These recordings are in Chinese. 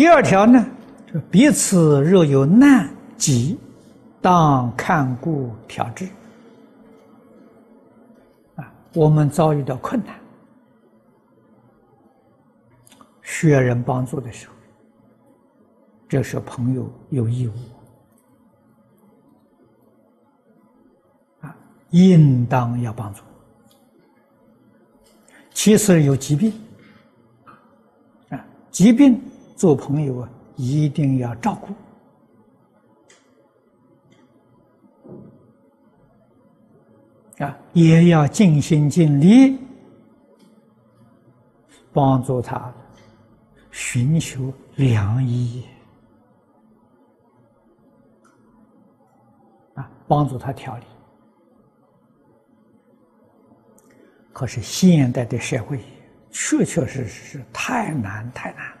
第二条呢，就彼此若有难疾，当看顾调治。啊，我们遭遇到困难，需要人帮助的时候，这时候朋友有义务啊，应当要帮助。其次有疾病啊，疾病。做朋友啊，一定要照顾啊，也要尽心尽力帮助他寻求良医啊，帮助他调理。可是现代的社会确确实实是太难太难。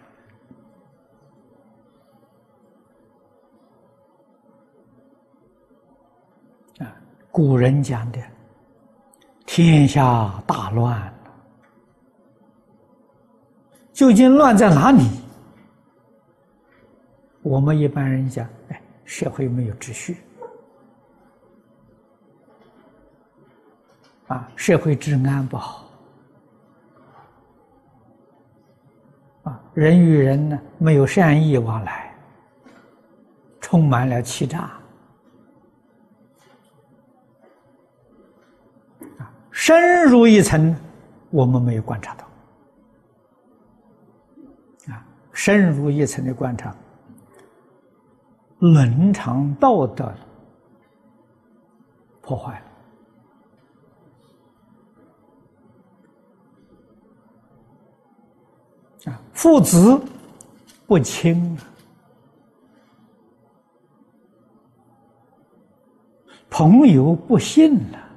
古人讲的“天下大乱”，究竟乱在哪里？我们一般人讲，哎，社会没有秩序，啊，社会治安不好，啊，人与人呢没有善意往来，充满了欺诈。深入一层，我们没有观察到。啊，深入一层的观察，伦常道德破坏了。啊，父子不亲了，朋友不信了。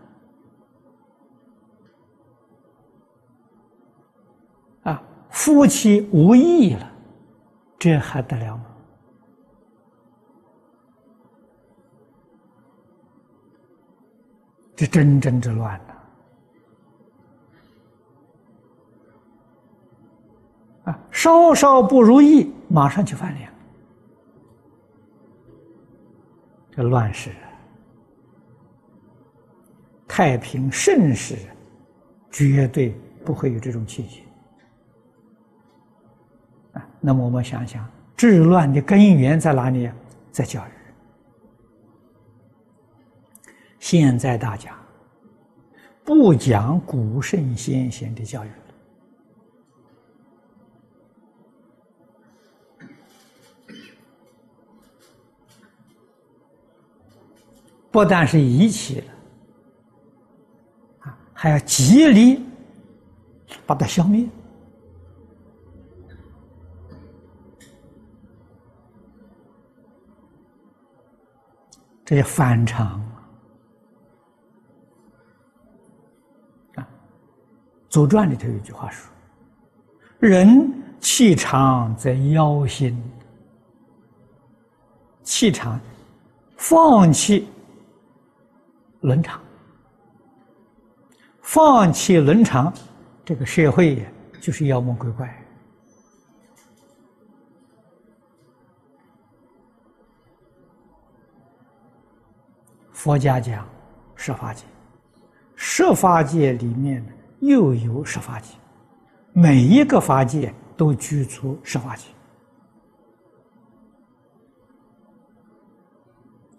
夫妻无义了，这还得了吗？这真正之乱呐啊！稍稍不如意，马上就翻脸。这乱世，太平盛世，绝对不会有这种情形。那么我们想想，治乱的根源在哪里？在教育。现在大家不讲古圣先贤的教育，不但是遗弃了，啊，还要极力把它消灭。这些反常啊，《左传》里头有一句话说：“人气长则夭心，气长，放弃伦常，放弃伦常，这个社会就是妖魔鬼怪。”佛家讲十法界，十法界里面又有十法界，每一个法界都居住十法界。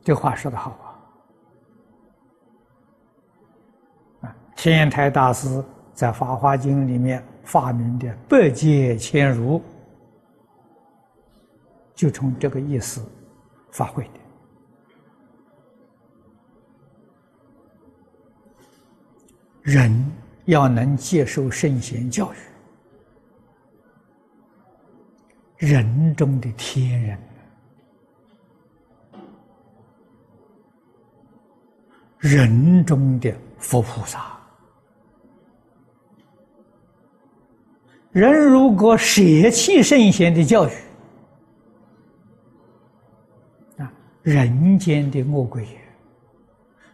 这话说的好啊！啊，天台大师在《法华经》里面发明的百界千如，就从这个意思发挥的。人要能接受圣贤教育，人中的天人，人中的佛菩萨，人如果舍弃圣贤的教育，啊，人间的恶鬼，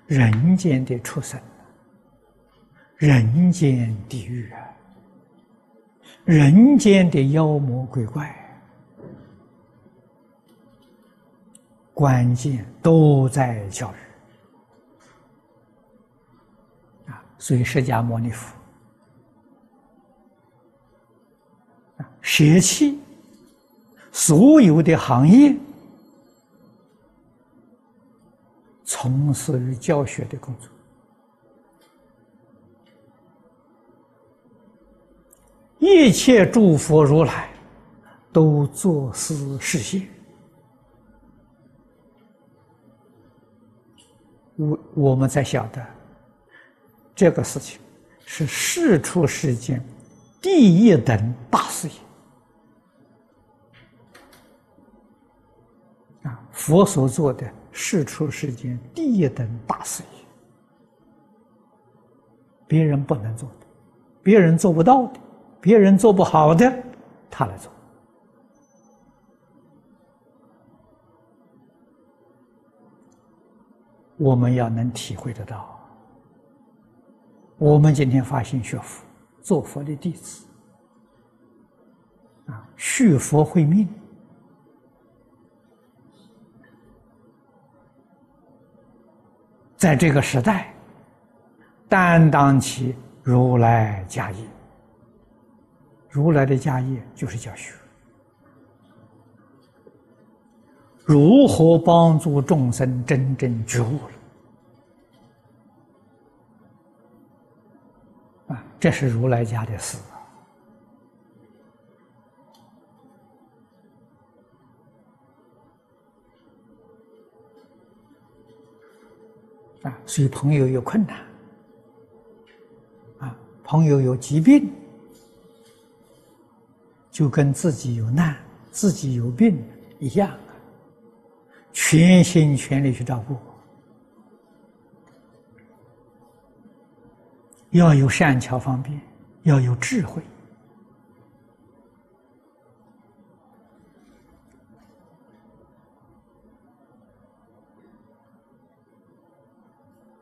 人间的畜生。人间地狱啊，人间的妖魔鬼怪，关键都在教育啊！所以释迦牟尼佛啊，舍弃所有的行业，从事于教学的工作。一切诸佛如来都作思事现，我我们才晓得这个事情是世出世间第一等大事业啊！佛所做的世出世间第一等大事业，别人不能做的，别人做不到的。别人做不好的，他来做。我们要能体会得到。我们今天发心学佛，做佛的弟子，啊，续佛慧命，在这个时代，担当起如来家业。如来的家业就是教学，如何帮助众生真正觉悟了？啊，这是如来家的事啊！所以朋友有困难，啊，朋友有疾病。就跟自己有难、自己有病一样，全心全力去照顾，要有善巧方便，要有智慧。